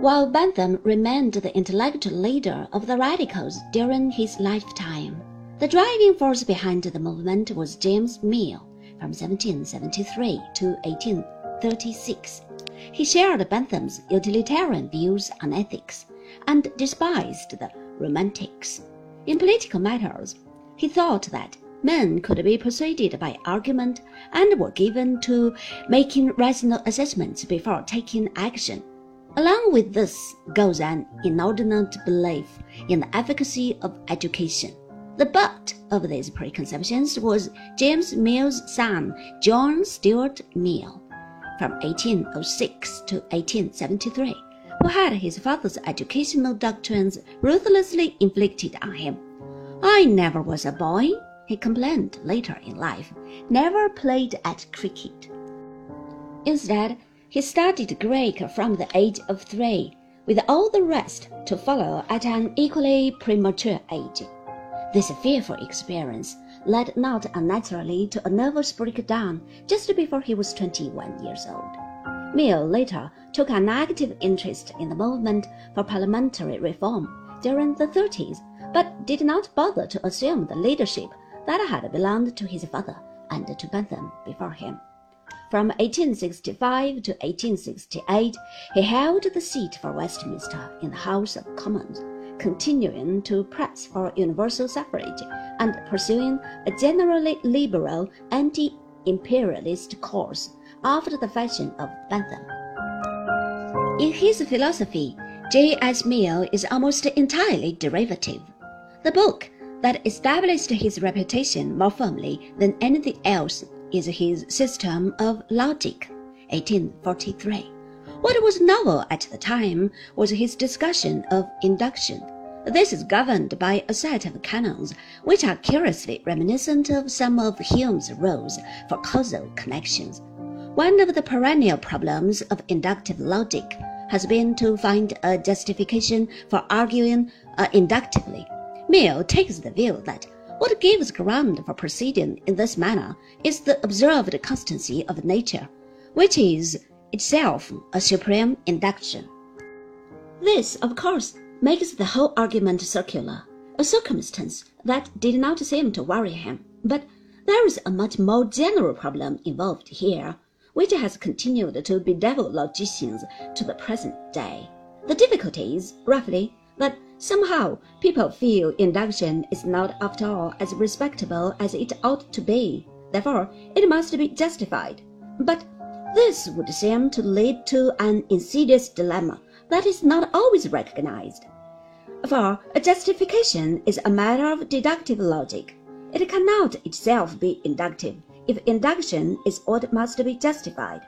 while Bentham remained the intellectual leader of the radicals during his lifetime. The driving force behind the movement was James Mill from 1773 to 1836. He shared Bentham's utilitarian views on ethics and despised the Romantics. In political matters, he thought that men could be persuaded by argument and were given to making rational assessments before taking action. Along with this goes an inordinate belief in the efficacy of education. The butt of these preconceptions was James Mill's son, John Stuart Mill, from 1806 to 1873, who had his father's educational doctrines ruthlessly inflicted on him. I never was a boy, he complained later in life, never played at cricket. Instead, he studied Greek from the age of three, with all the rest to follow at an equally premature age. This fearful experience led not unnaturally to a nervous breakdown just before he was 21 years old. Mill later took an active interest in the movement for parliamentary reform during the 30s, but did not bother to assume the leadership that had belonged to his father and to Bentham before him. From 1865 to 1868, he held the seat for Westminster in the House of Commons, continuing to press for universal suffrage and pursuing a generally liberal anti imperialist course after the fashion of Bentham. In his philosophy, J. S. Mill is almost entirely derivative. The book that established his reputation more firmly than anything else is his System of Logic, 1843. What was novel at the time was his discussion of induction. This is governed by a set of canons which are curiously reminiscent of some of Hume's rules for causal connections. One of the perennial problems of inductive logic has been to find a justification for arguing uh, inductively. Mill takes the view that what gives ground for proceeding in this manner is the observed constancy of nature, which is itself a supreme induction. This, of course, makes the whole argument circular, a circumstance that did not seem to worry him. But there is a much more general problem involved here, which has continued to bedevil logicians to the present day. The difficulty is, roughly, that Somehow, people feel induction is not after all as respectable as it ought to be. Therefore, it must be justified. But this would seem to lead to an insidious dilemma that is not always recognized. For a justification is a matter of deductive logic. It cannot itself be inductive if induction is what must be justified.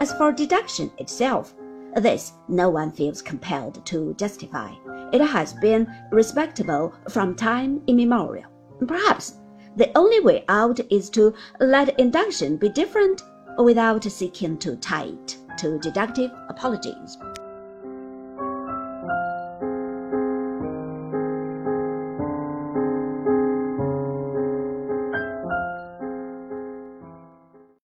As for deduction itself, this no one feels compelled to justify. It has been respectable from time immemorial. Perhaps the only way out is to let induction be different without seeking to tie it to deductive apologies.